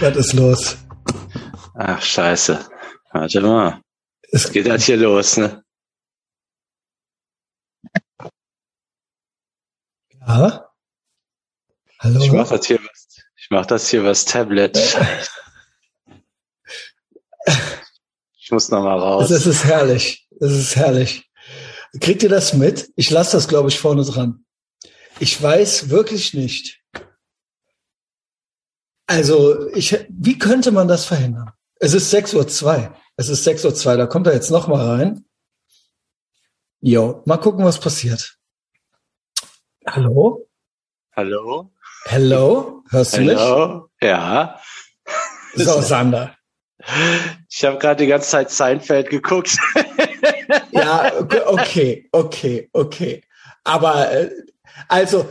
Was ist los? Ach, scheiße. Warte mal. Es geht halt hier los, ne? Ja? Hallo? Ich mach das hier was, ich mach das hier was Tablet. Ich muss noch mal raus. Es ist herrlich. Es ist herrlich. Kriegt ihr das mit? Ich lasse das, glaube ich, vorne dran. Ich weiß wirklich nicht. Also, ich, wie könnte man das verhindern? Es ist 6.02 Uhr. Es ist 6.02 Uhr. Da kommt er jetzt noch mal rein. Jo, mal gucken, was passiert. Hallo? Hallo? Hallo? Hörst du mich? Hallo? Ja. So, Sander. Ich habe gerade die ganze Zeit Seinfeld geguckt. ja, okay, okay, okay. Aber äh, also,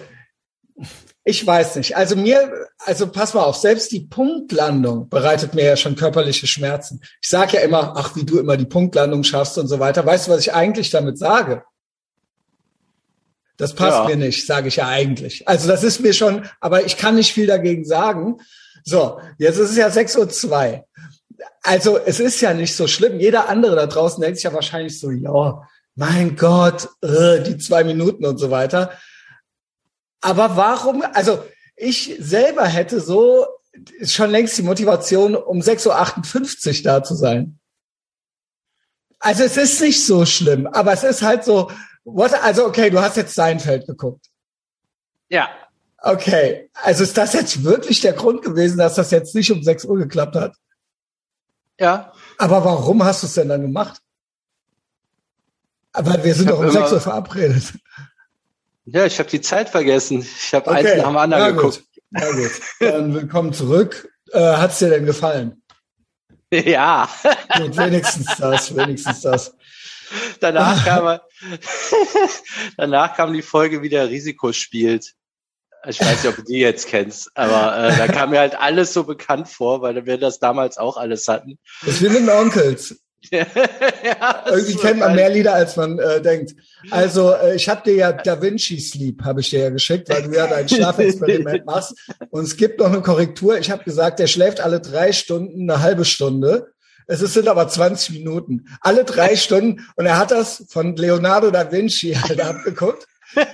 ich weiß nicht. Also mir, also pass mal auf, selbst die Punktlandung bereitet mir ja schon körperliche Schmerzen. Ich sage ja immer, ach, wie du immer die Punktlandung schaffst und so weiter. Weißt du, was ich eigentlich damit sage? Das passt ja. mir nicht, sage ich ja eigentlich. Also das ist mir schon, aber ich kann nicht viel dagegen sagen. So, jetzt ist es ja 6.02 Uhr. Also es ist ja nicht so schlimm. Jeder andere da draußen denkt sich ja wahrscheinlich so, ja, mein Gott, äh, die zwei Minuten und so weiter. Aber warum, also ich selber hätte so schon längst die Motivation, um 6.58 Uhr da zu sein. Also es ist nicht so schlimm, aber es ist halt so, what, also okay, du hast jetzt Seinfeld geguckt. Ja. Okay, also ist das jetzt wirklich der Grund gewesen, dass das jetzt nicht um 6 Uhr geklappt hat? Ja. Aber warum hast du es denn dann gemacht? Aber wir sind doch um 6 Uhr verabredet. Ja, ich habe die Zeit vergessen. Ich habe okay. eins nach dem anderen ja, geguckt. Gut. Ja gut, dann willkommen zurück. Äh, Hat's dir denn gefallen? Ja. Gut, wenigstens das, wenigstens das. Danach kam, danach kam die Folge, wie der Risiko spielt. Ich weiß nicht, ob du die jetzt kennst, aber äh, da kam mir halt alles so bekannt vor, weil wir das damals auch alles hatten. Das sind den Onkels. ja, Irgendwie kennt man mehr Lieder, als man äh, denkt. Also äh, ich habe dir ja Da Vinci Sleep, habe ich dir ja geschickt, weil du ja dein Schlafexperiment machst. Und es gibt noch eine Korrektur. Ich habe gesagt, der schläft alle drei Stunden eine halbe Stunde. Es sind aber 20 Minuten. Alle drei Stunden. Und er hat das von Leonardo da Vinci halt abgeguckt.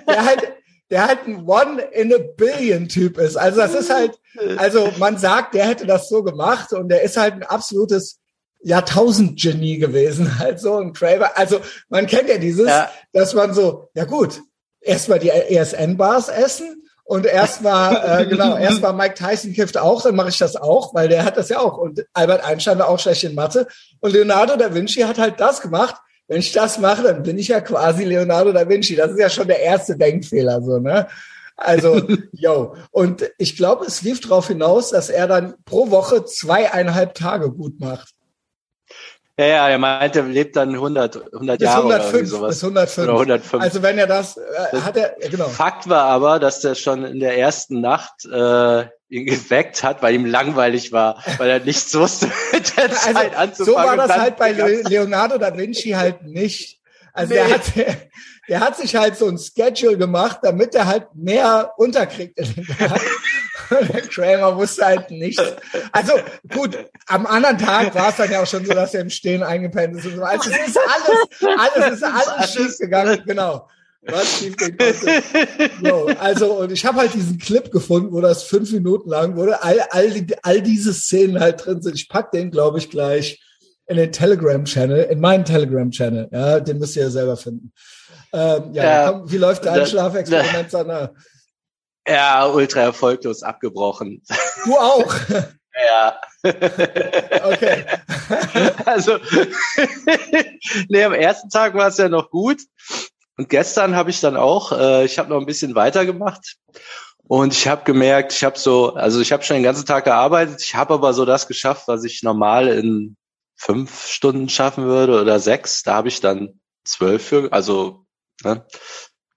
Der halt, der halt ein One in a Billion Typ ist. Also das ist halt, also man sagt, der hätte das so gemacht und der ist halt ein absolutes Jahrtausend-Genie gewesen, halt so ein Craver. Also man kennt ja dieses, ja. dass man so, ja gut, erstmal die ESN-Bars essen und erstmal, äh, genau, erstmal Mike Tyson kifft auch, dann mache ich das auch, weil der hat das ja auch. Und Albert Einstein war auch schlecht in Mathe. Und Leonardo da Vinci hat halt das gemacht. Wenn ich das mache, dann bin ich ja quasi Leonardo da Vinci. Das ist ja schon der erste Denkfehler, so, ne? Also, yo. Und ich glaube, es lief darauf hinaus, dass er dann pro Woche zweieinhalb Tage gut macht. Ja, ja, er meinte, er lebt dann 100, 100 Jahre 105, oder sowas. Bis 105. Oder 105. Also wenn er das, äh, hat er, genau. Fakt war aber, dass der schon in der ersten Nacht äh, ihn geweckt hat, weil ihm langweilig war, weil er nichts wusste mit der also, Zeit anzufangen. So war das halt bei Leonardo da Vinci halt nicht. Also nee. der hat, der hat sich halt so ein Schedule gemacht, damit er halt mehr unterkriegt in den Kramer wusste halt nichts. Also gut, am anderen Tag war es dann ja auch schon so, dass er im Stehen eingepennt ist und so. Also es ist alles, alles ist alles schief gegangen, genau. Was schief so, also und ich habe halt diesen Clip gefunden, wo das fünf Minuten lang wurde. All, all, die, all diese Szenen halt drin sind. Ich pack den, glaube ich, gleich in den Telegram-Channel, in meinen Telegram-Channel. Ja, den müsst ihr ja selber finden. Ähm, ja, ja komm, wie läuft dein Schlafexperiment, Sanna? Ja, ultra erfolglos abgebrochen. Du auch? ja. okay. also, nee, am ersten Tag war es ja noch gut. Und gestern habe ich dann auch, äh, ich habe noch ein bisschen weitergemacht. Und ich habe gemerkt, ich habe so, also ich habe schon den ganzen Tag gearbeitet, ich habe aber so das geschafft, was ich normal in fünf Stunden schaffen würde oder sechs. Da habe ich dann zwölf für, also ne,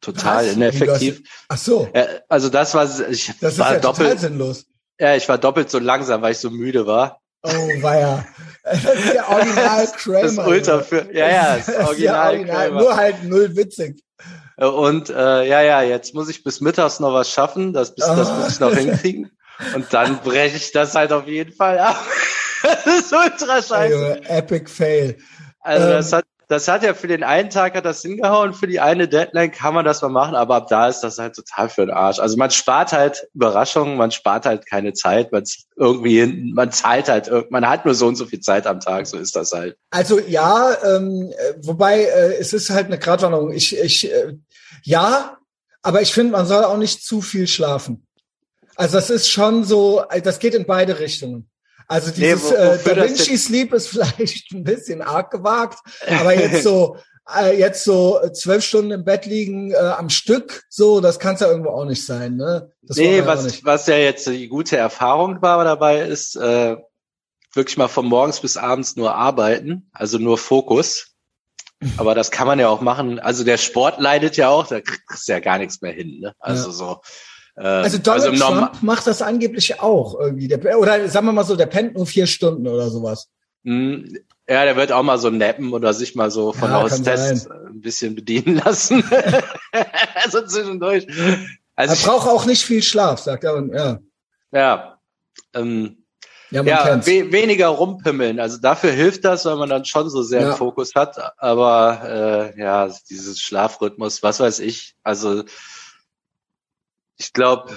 total Was? ineffektiv. Ach so. Also das war ich das war ist ja doppelt sinnlos. Ja, ich war doppelt so langsam, weil ich so müde war. Oh, weia. Das ist der Original Kramer. Das ist ultra für, ja, ja, das, das Original, Original Kramer. Nur halt null witzig. Und äh, ja, ja, jetzt muss ich bis mittags noch was schaffen. Das, bis, oh. das muss ich noch hinkriegen. Und dann breche ich das halt auf jeden Fall ab. das ist ultra scheiße. Epic Fail. Also ähm, das hat das hat ja für den einen Tag hat das hingehauen, für die eine Deadline kann man das mal machen, aber ab da ist das halt total für den Arsch. Also man spart halt Überraschungen, man spart halt keine Zeit, man irgendwie, man zahlt halt, man hat nur so und so viel Zeit am Tag, so ist das halt. Also ja, ähm, wobei äh, es ist halt eine Gratwanderung. Ich, ich, äh, ja, aber ich finde, man soll auch nicht zu viel schlafen. Also das ist schon so, das geht in beide Richtungen. Also dieses nee, äh, Da Vinci Sleep ist vielleicht ein bisschen arg gewagt, aber jetzt so äh, jetzt so zwölf Stunden im Bett liegen äh, am Stück, so das kann es ja irgendwo auch nicht sein. Ne? Das nee, was, was ja jetzt die gute Erfahrung war dabei ist, äh, wirklich mal von morgens bis abends nur arbeiten, also nur Fokus. Aber das kann man ja auch machen. Also der Sport leidet ja auch, da kriegst du ja gar nichts mehr hin. Ne? Also ja. so also Donald also Trump macht das angeblich auch irgendwie. Der, oder sagen wir mal so, der pennt nur vier Stunden oder sowas. Hm, ja, der wird auch mal so nappen oder sich mal so von ja, Hostess ein bisschen bedienen lassen. also zwischendurch. Also er braucht auch nicht viel Schlaf, sagt er. Und, ja. Ja. Ähm, ja, ja we weniger rumpimmeln. Also dafür hilft das, weil man dann schon so sehr ja. Fokus hat. Aber äh, ja, dieses Schlafrhythmus, was weiß ich. Also ich glaube,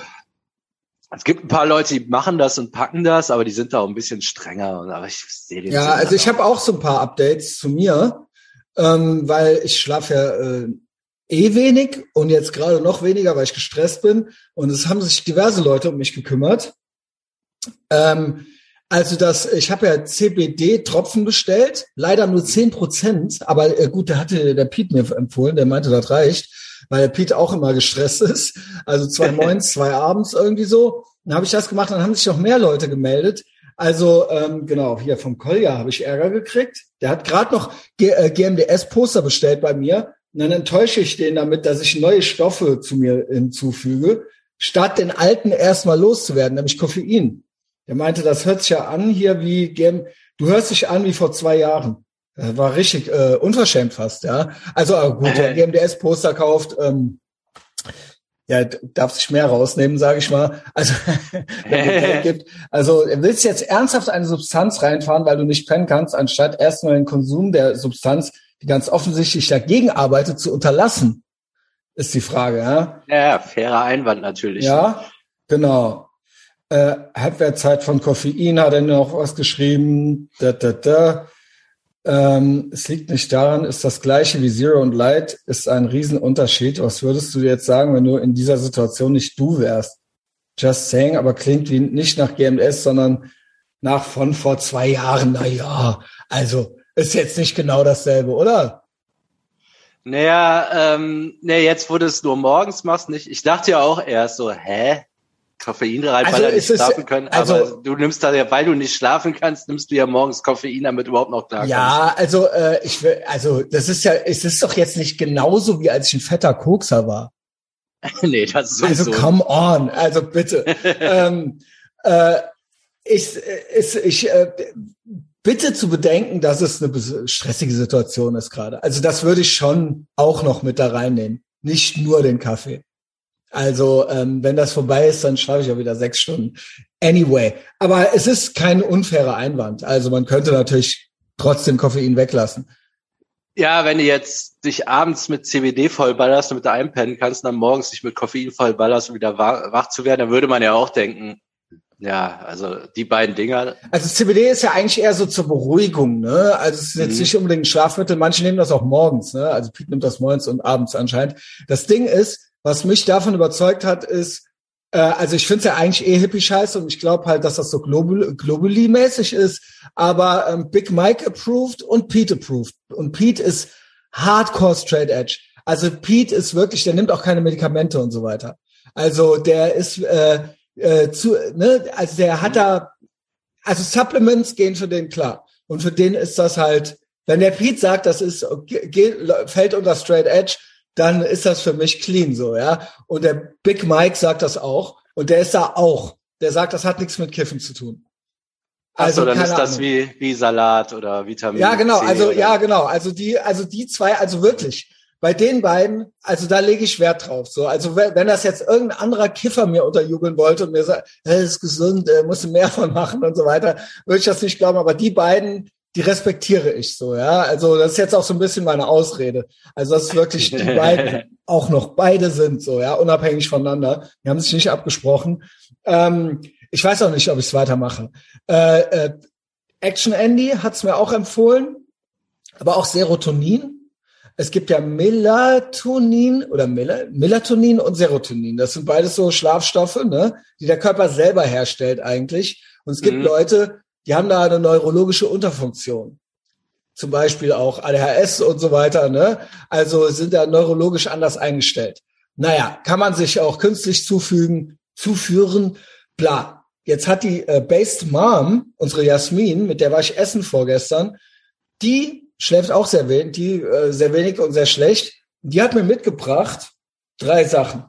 es gibt ein paar Leute, die machen das und packen das, aber die sind da auch ein bisschen strenger. Aber ich sehe den Ja, Sinn also ich habe auch so ein paar Updates zu mir, ähm, weil ich schlafe ja äh, eh wenig und jetzt gerade noch weniger, weil ich gestresst bin. Und es haben sich diverse Leute um mich gekümmert. Ähm, also das, ich habe ja CBD-Tropfen bestellt, leider nur zehn Prozent, aber äh, gut, der hatte der Piet mir empfohlen, der meinte, das reicht weil der Pete auch immer gestresst ist. Also zwei morgens, zwei abends irgendwie so. Dann habe ich das gemacht, dann haben sich noch mehr Leute gemeldet. Also ähm, genau, hier vom Kolja habe ich Ärger gekriegt. Der hat gerade noch G äh, GMDS-Poster bestellt bei mir. Und dann enttäusche ich den damit, dass ich neue Stoffe zu mir hinzufüge, statt den alten erstmal loszuwerden, nämlich Koffein. Der meinte, das hört sich ja an hier wie GM, du hörst dich an wie vor zwei Jahren. Das war richtig äh, unverschämt fast, ja. Also äh, gut, wer GMDS-Poster kauft, ähm, ja, darf sich mehr rausnehmen, sage ich mal. Also, gibt. also willst du jetzt ernsthaft eine Substanz reinfahren, weil du nicht pennen kannst, anstatt erstmal den Konsum der Substanz, die ganz offensichtlich dagegen arbeitet, zu unterlassen, ist die Frage, ja. Ja, fairer Einwand natürlich. Ja, genau. Äh, Halbwertzeit von Koffein hat er noch was geschrieben. Da, da, da. Ähm, es liegt nicht daran, ist das gleiche wie Zero und Light, ist ein Riesenunterschied. Was würdest du jetzt sagen, wenn du in dieser Situation nicht du wärst? Just saying, aber klingt wie nicht nach GMS, sondern nach von vor zwei Jahren. Na ja, also ist jetzt nicht genau dasselbe, oder? Naja, ähm, nee, jetzt, wo du es nur morgens machst, nicht. Ich dachte ja auch erst so, hä? Koffein rein, also weil er nicht schlafen können. Also, aber du nimmst da ja, weil du nicht schlafen kannst, nimmst du ja morgens Koffein, damit überhaupt noch klar Ja, also äh, ich will, also das ist ja, es ist doch jetzt nicht genauso wie als ich ein fetter Kokser war. nee, das ist also so. Also come on, also bitte. ähm, äh, ich, ich, ich äh, bitte zu bedenken, dass es eine stressige Situation ist gerade. Also das würde ich schon auch noch mit da reinnehmen, nicht nur den Kaffee. Also ähm, wenn das vorbei ist, dann schreibe ich ja wieder sechs Stunden. Anyway, aber es ist kein unfairer Einwand. Also man könnte natürlich trotzdem Koffein weglassen. Ja, wenn du jetzt dich abends mit CBD vollballerst und mit der einpennen kannst, dann morgens dich mit Koffein vollballerst, um wieder wach, wach zu werden, dann würde man ja auch denken, ja, also die beiden Dinger. Also CBD ist ja eigentlich eher so zur Beruhigung, ne? Also es ist jetzt mhm. nicht unbedingt ein Schlafmittel, manche nehmen das auch morgens, ne? Also Pete nimmt das morgens und abends anscheinend. Das Ding ist, was mich davon überzeugt hat, ist, äh, also ich finde es ja eigentlich eh hippie-scheiße und ich glaube halt, dass das so global, globally-mäßig ist, aber ähm, Big Mike approved und Pete approved. Und Pete ist hardcore straight edge. Also Pete ist wirklich, der nimmt auch keine Medikamente und so weiter. Also der ist äh, äh, zu, ne, also der hat da, also Supplements gehen für den klar. Und für den ist das halt, wenn der Pete sagt, das ist, geht, fällt unter straight edge, dann ist das für mich clean so, ja. Und der Big Mike sagt das auch. Und der ist da auch. Der sagt, das hat nichts mit Kiffen zu tun. Also so, dann ist das wie, wie Salat oder Vitamin Ja, genau. C also, ja, genau. Also die, also die zwei, also wirklich. bei den beiden, also da lege ich Wert drauf. So, also wenn, wenn das jetzt irgendein anderer Kiffer mir unterjubeln wollte und mir sagt, hey, ist gesund, äh, musst du mehr von machen und so weiter, würde ich das nicht glauben. Aber die beiden, die respektiere ich so, ja. Also das ist jetzt auch so ein bisschen meine Ausrede. Also das ist wirklich die beiden auch noch beide sind so, ja, unabhängig voneinander. Die haben sich nicht abgesprochen. Ähm, ich weiß auch nicht, ob ich es weitermache. Äh, äh, Action Andy hat es mir auch empfohlen, aber auch Serotonin. Es gibt ja Melatonin oder Mel Melatonin und Serotonin. Das sind beides so Schlafstoffe, ne, die der Körper selber herstellt eigentlich. Und es gibt mhm. Leute, die haben da eine neurologische Unterfunktion. Zum Beispiel auch ADHS und so weiter, ne? Also sind da neurologisch anders eingestellt. Naja, kann man sich auch künstlich zufügen, zuführen, bla. Jetzt hat die äh, Based Mom, unsere Jasmin, mit der war ich essen vorgestern, die schläft auch sehr wenig, die äh, sehr wenig und sehr schlecht. Die hat mir mitgebracht drei Sachen.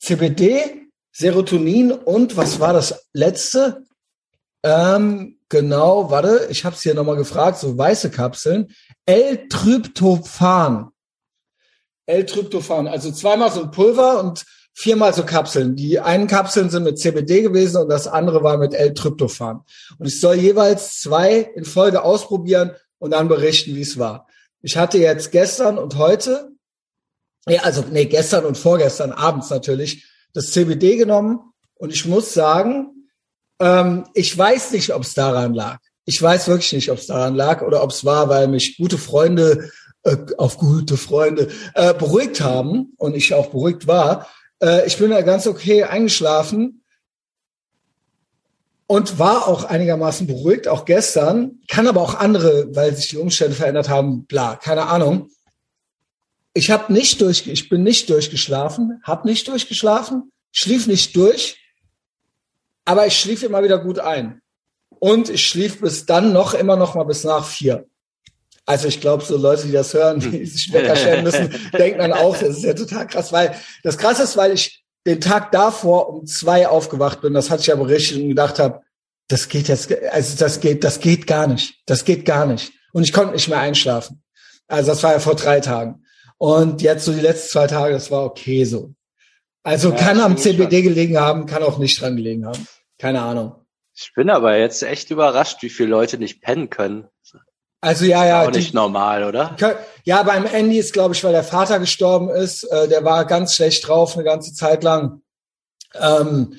CBD, Serotonin und was war das letzte? Ähm, genau, warte, ich habe es hier nochmal gefragt, so weiße Kapseln. L-Tryptophan. L-Tryptophan, also zweimal so ein Pulver und viermal so Kapseln. Die einen Kapseln sind mit CBD gewesen und das andere war mit L-Tryptophan. Und ich soll jeweils zwei in Folge ausprobieren und dann berichten, wie es war. Ich hatte jetzt gestern und heute, ja, also nee, gestern und vorgestern abends natürlich, das CBD genommen und ich muss sagen, ähm, ich weiß nicht, ob es daran lag. Ich weiß wirklich nicht, ob es daran lag oder ob es war, weil mich gute Freunde äh, auf gute Freunde äh, beruhigt haben und ich auch beruhigt war. Äh, ich bin da ganz okay eingeschlafen und war auch einigermaßen beruhigt, auch gestern. Kann aber auch andere, weil sich die Umstände verändert haben, bla, keine Ahnung. Ich habe nicht durch, ich bin nicht durchgeschlafen, habe nicht durchgeschlafen, schlief nicht durch, aber ich schlief immer wieder gut ein. Und ich schlief bis dann noch immer noch mal bis nach vier. Also ich glaube, so Leute, die das hören, die sich Wecker stellen müssen, denken dann auch, das ist ja total krass, weil das krasse ist, weil ich den Tag davor um zwei aufgewacht bin, das hatte ich aber richtig und gedacht habe, das geht jetzt, also das geht, das geht gar nicht. Das geht gar nicht. Und ich konnte nicht mehr einschlafen. Also das war ja vor drei Tagen. Und jetzt so die letzten zwei Tage, das war okay so. Also ja, kann am CBD gelegen haben, kann auch nicht dran gelegen haben. Keine Ahnung. Ich bin aber jetzt echt überrascht, wie viele Leute nicht pennen können. Also ja, ja. Auch nicht die, normal, oder? Ja, beim Andy ist, glaube ich, weil der Vater gestorben ist, äh, der war ganz schlecht drauf eine ganze Zeit lang. Ähm,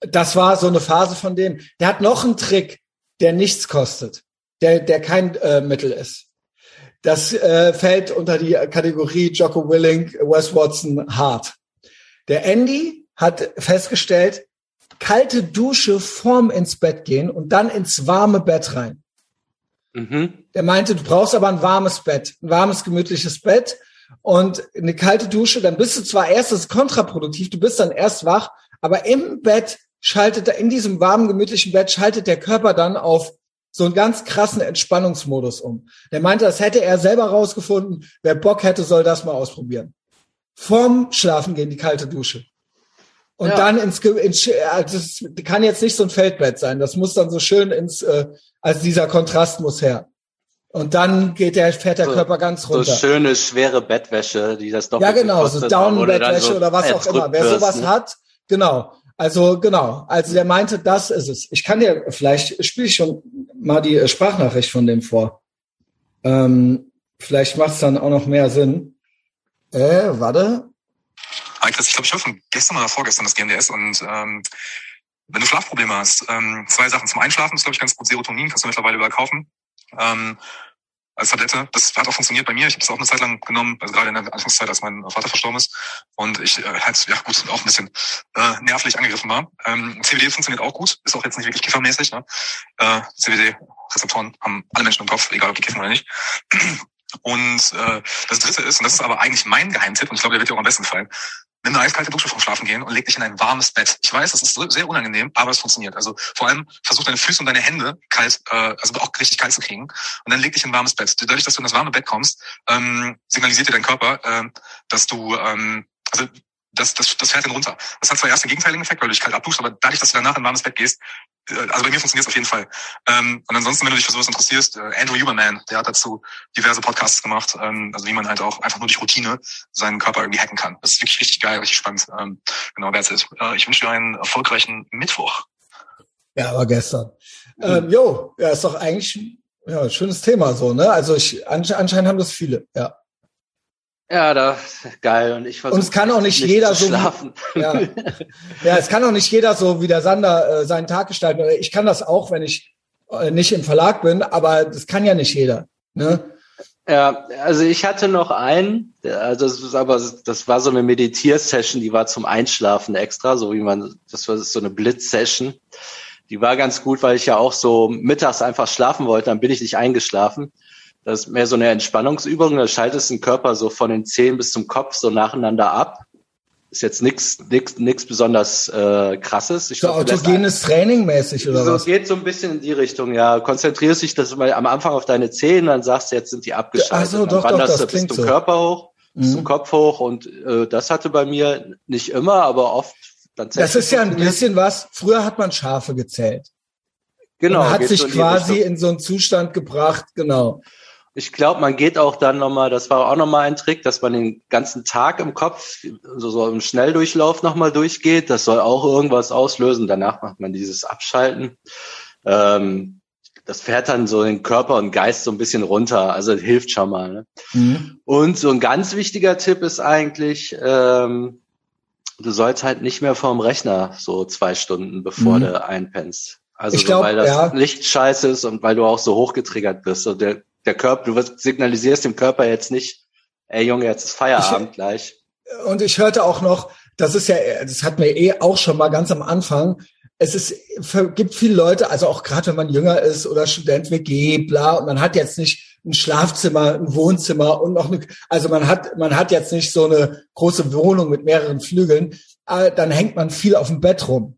das war so eine Phase von dem. Der hat noch einen Trick, der nichts kostet, der, der kein äh, Mittel ist. Das äh, fällt unter die Kategorie Jocko Willing, Wes Watson, hart. Der Andy hat festgestellt, kalte Dusche vorm ins Bett gehen und dann ins warme Bett rein. Mhm. Der meinte, du brauchst aber ein warmes Bett, ein warmes, gemütliches Bett und eine kalte Dusche. Dann bist du zwar erst, das ist kontraproduktiv, du bist dann erst wach, aber im Bett schaltet er, in diesem warmen, gemütlichen Bett schaltet der Körper dann auf so einen ganz krassen Entspannungsmodus um. Der meinte, das hätte er selber rausgefunden. Wer Bock hätte, soll das mal ausprobieren. Vorm Schlafen gehen die kalte Dusche. Und ja. dann ins, ins also das kann jetzt nicht so ein Feldbett sein. Das muss dann so schön ins, äh, also dieser Kontrast muss her. Und dann geht der, fährt der so, Körper ganz runter. So schöne, schwere Bettwäsche, die das doch Ja, genau, so Down-Bettwäsche so oder was auch immer. Wer sowas ne? hat, genau. Also, genau. Also, der meinte, das ist es. Ich kann dir, vielleicht spiele ich schon mal die Sprachnachricht von dem vor. Ähm, vielleicht macht es dann auch noch mehr Sinn. Äh, warte. Hi Chris, ich glaube, ich höre von gestern oder vorgestern das GMDS und ähm, wenn du Schlafprobleme hast, ähm, zwei Sachen. Zum Einschlafen ist, glaube ich, ganz gut Serotonin, kannst du mittlerweile überkaufen. Ähm, als Tablette. Das hat auch funktioniert bei mir. Ich habe es auch eine Zeit lang genommen, also gerade in der Anfangszeit, als mein Vater verstorben ist. Und ich äh, halt, ja gut, auch ein bisschen äh, nervlich angegriffen war. Ähm, CBD funktioniert auch gut, ist auch jetzt nicht wirklich kiffermäßig. Ne? Äh, CBD-Rezeptoren haben alle Menschen im Kopf, egal ob die kiffen oder nicht. Und äh, das dritte ist, und das ist aber eigentlich mein Geheimtipp, und ich glaube, der wird dir auch am besten fallen, nimm eine eiskalte Dusche vom Schlafen gehen und leg dich in ein warmes Bett. Ich weiß, das ist sehr unangenehm, aber es funktioniert. Also vor allem versuch deine Füße und deine Hände kalt, äh, also auch richtig kalt zu kriegen. Und dann leg dich in ein warmes Bett. Dadurch, dass du in das warme Bett kommst, ähm, signalisiert dir dein Körper, äh, dass du, ähm, also das, das, das fährt dann runter. Das hat zwar erst den gegenteiligen Effekt, weil du dich kalt abduschst, aber dadurch, dass du danach in ein warmes Bett gehst, äh, also bei mir funktioniert es auf jeden Fall. Ähm, und ansonsten, wenn du dich für sowas interessierst, äh, Andrew Huberman, der hat dazu diverse Podcasts gemacht, ähm, also wie man halt auch einfach nur durch Routine seinen Körper irgendwie hacken kann. Das ist wirklich richtig geil, richtig spannend. Ähm, genau, that's it. Äh, ich wünsche dir einen erfolgreichen Mittwoch. Ja, aber gestern. Ähm, jo, ja, ist doch eigentlich ja, schönes Thema so, ne? Also ich anscheinend haben das viele, ja. Ja, da geil und ich versuche. Und es kann auch nicht, nicht jeder so. Schlafen. Ja. ja, es kann auch nicht jeder so wie der Sander äh, seinen Tag gestalten. Ich kann das auch, wenn ich äh, nicht im Verlag bin, aber das kann ja nicht jeder. Ne? Ja, also ich hatte noch einen, also das ist aber das war so eine Meditiersession, die war zum Einschlafen extra, so wie man das war so eine Blitzsession. Die war ganz gut, weil ich ja auch so mittags einfach schlafen wollte, dann bin ich nicht eingeschlafen. Das ist mehr so eine Entspannungsübung. Da schaltest den Körper so von den Zehen bis zum Kopf so nacheinander ab. Ist jetzt nichts nix, nix besonders äh, krasses. Ich so autogenes Training mäßig oder so was? geht so ein bisschen in die Richtung, ja. Konzentrierst dich das mal am Anfang auf deine Zehen, dann sagst du, jetzt sind die abgeschaltet. Ach so, doch, dann wanderst doch, das du bis zum so. Körper hoch, bis mhm. zum Kopf hoch und äh, das hatte bei mir nicht immer, aber oft Das ist ja ein bisschen was. Früher hat man Schafe gezählt. Genau. Man hat sich quasi in so einen Zustand gebracht, genau. Ich glaube, man geht auch dann nochmal, das war auch nochmal ein Trick, dass man den ganzen Tag im Kopf, so, so im Schnelldurchlauf nochmal durchgeht. Das soll auch irgendwas auslösen. Danach macht man dieses Abschalten. Ähm, das fährt dann so den Körper und Geist so ein bisschen runter. Also hilft schon mal. Ne? Mhm. Und so ein ganz wichtiger Tipp ist eigentlich, ähm, du sollst halt nicht mehr vorm Rechner so zwei Stunden, bevor mhm. du einpennst. Also glaub, so, weil das ja. Licht scheiße ist und weil du auch so hochgetriggert bist. So der, der Körper, du signalisierst dem Körper jetzt nicht, ey Junge, jetzt ist Feierabend ich, gleich. Und ich hörte auch noch, das ist ja, das hatten wir eh auch schon mal ganz am Anfang. Es ist, gibt viele Leute, also auch gerade wenn man jünger ist oder Student WG, bla, und man hat jetzt nicht ein Schlafzimmer, ein Wohnzimmer und noch eine, also man hat, man hat jetzt nicht so eine große Wohnung mit mehreren Flügeln, äh, dann hängt man viel auf dem Bett rum.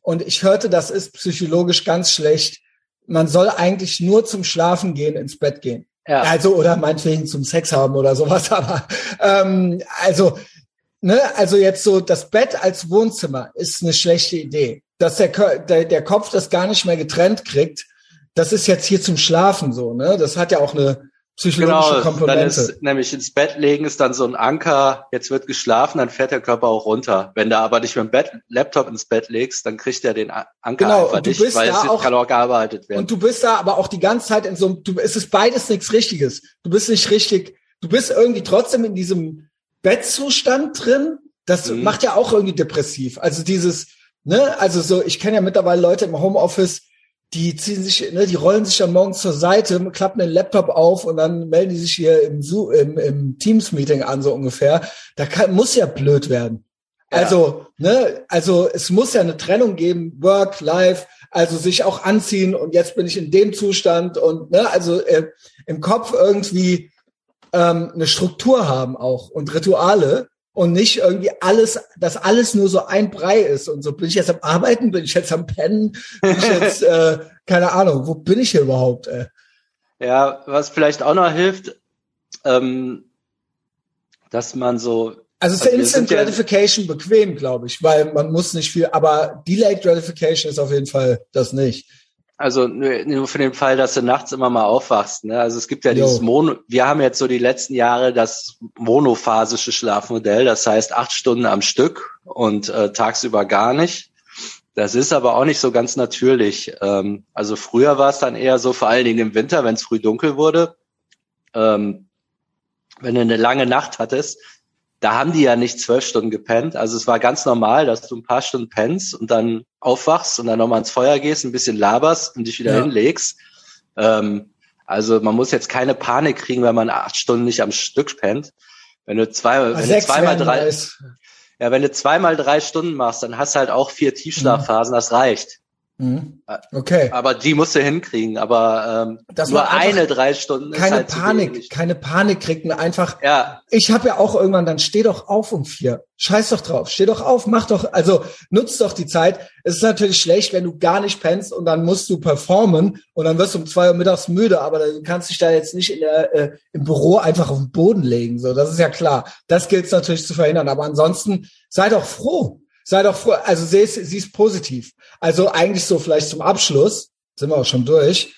Und ich hörte, das ist psychologisch ganz schlecht. Man soll eigentlich nur zum Schlafen gehen, ins Bett gehen. Ja. Also, oder meinetwegen zum Sex haben oder sowas, aber ähm, also, ne, also jetzt so das Bett als Wohnzimmer ist eine schlechte Idee. Dass der, der, der Kopf das gar nicht mehr getrennt kriegt, das ist jetzt hier zum Schlafen so, ne? Das hat ja auch eine psychologische genau, Komponente. Dann ist nämlich ins Bett legen ist dann so ein Anker, jetzt wird geschlafen, dann fährt der Körper auch runter. Wenn du aber nicht mit dem Bett, Laptop ins Bett legst, dann kriegt er den Anker genau, einfach nicht, weil es auch, kann auch gearbeitet werden. Und du bist da aber auch die ganze Zeit in so einem, du, es ist beides nichts Richtiges. Du bist nicht richtig, du bist irgendwie trotzdem in diesem Bettzustand drin. Das mhm. macht ja auch irgendwie depressiv. Also dieses, ne, also so, ich kenne ja mittlerweile Leute im Homeoffice, die ziehen sich, ne, die rollen sich dann morgens zur Seite, klappen den Laptop auf und dann melden die sich hier im, im, im Teams-Meeting an, so ungefähr. Da kann, muss ja blöd werden. Ja. Also, ne, also es muss ja eine Trennung geben, Work, Life, also sich auch anziehen und jetzt bin ich in dem Zustand und ne, also äh, im Kopf irgendwie ähm, eine Struktur haben auch und Rituale und nicht irgendwie alles, dass alles nur so ein Brei ist und so bin ich jetzt am Arbeiten, bin ich jetzt am Pennen, bin ich jetzt, äh, keine Ahnung, wo bin ich hier überhaupt? Äh? Ja, was vielleicht auch noch hilft, ähm, dass man so also es ist also Instant Gratification ja, bequem, glaube ich, weil man muss nicht viel, aber Delayed Gratification ist auf jeden Fall das nicht. Also nur für den Fall, dass du nachts immer mal aufwachst. Ne? Also es gibt ja jo. dieses Mono, wir haben jetzt so die letzten Jahre das monophasische Schlafmodell, das heißt acht Stunden am Stück und äh, tagsüber gar nicht. Das ist aber auch nicht so ganz natürlich. Ähm, also früher war es dann eher so, vor allen Dingen im Winter, wenn es früh dunkel wurde, ähm, wenn du eine lange Nacht hattest, da haben die ja nicht zwölf Stunden gepennt. Also es war ganz normal, dass du ein paar Stunden pennst und dann aufwachst und dann nochmal ins Feuer gehst, ein bisschen laberst und dich wieder ja. hinlegst. Ähm, also man muss jetzt keine Panik kriegen, wenn man acht Stunden nicht am Stück pennt. Wenn du zwei, wenn du zweimal drei, ja, wenn du zweimal drei Stunden machst, dann hast du halt auch vier Tiefschlafphasen, mhm. das reicht. Mhm. Okay. Aber die musst du hinkriegen. Aber ähm, das nur eine drei Stunden. Keine halt Panik, keine Panik kriegen. Einfach. Ja. Ich habe ja auch irgendwann, dann steh doch auf um vier. Scheiß doch drauf. Steh doch auf, mach doch. Also nutz doch die Zeit. Es ist natürlich schlecht, wenn du gar nicht pennst und dann musst du performen und dann wirst du um zwei Uhr mittags müde. Aber du kannst dich da jetzt nicht in der, äh, im Büro einfach auf den Boden legen. So, das ist ja klar. Das gilt es natürlich zu verhindern. Aber ansonsten sei doch froh sei doch froh, also sie ist, sie ist positiv. Also eigentlich so vielleicht zum Abschluss, sind wir auch schon durch.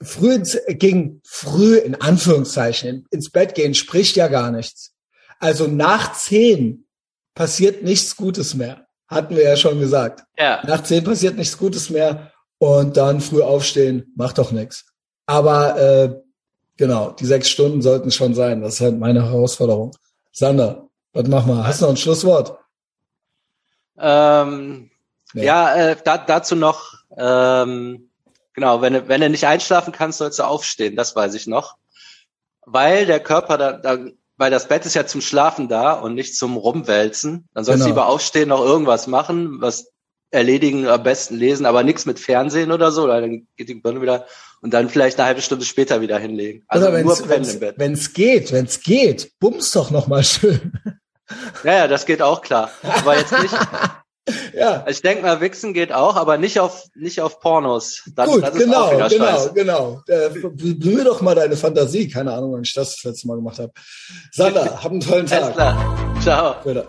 Früh ins, gegen früh in Anführungszeichen ins Bett gehen spricht ja gar nichts. Also nach zehn passiert nichts Gutes mehr. Hatten wir ja schon gesagt. Ja. Nach zehn passiert nichts Gutes mehr und dann früh aufstehen macht doch nichts. Aber äh, genau, die sechs Stunden sollten schon sein. Das ist halt meine Herausforderung. Sander, was mach mal? Hast du noch ein Schlusswort? Ähm, nee. Ja, äh, da, dazu noch, ähm, genau, wenn du, wenn du nicht einschlafen kannst, sollst du aufstehen, das weiß ich noch. Weil der Körper da, da weil das Bett ist ja zum Schlafen da und nicht zum Rumwälzen. Dann sollst genau. du lieber aufstehen, noch irgendwas machen, was erledigen, am besten lesen, aber nichts mit Fernsehen oder so, dann geht die Birne wieder und dann vielleicht eine halbe Stunde später wieder hinlegen. Also oder nur pennen im Bett. Wenn es geht, wenn es geht, bums doch noch mal schön. Ja, ja, das geht auch klar. Aber jetzt nicht. ja. Ich denke mal, Wichsen geht auch, aber nicht auf nicht auf Pornos. Dann, Gut, genau, genau, scheiße. genau. Äh, blühe doch mal deine Fantasie. Keine Ahnung, wann ich das das letzte Mal gemacht habe. Sander, hab einen tollen Tag. Alles klar. Ciao. Bitte.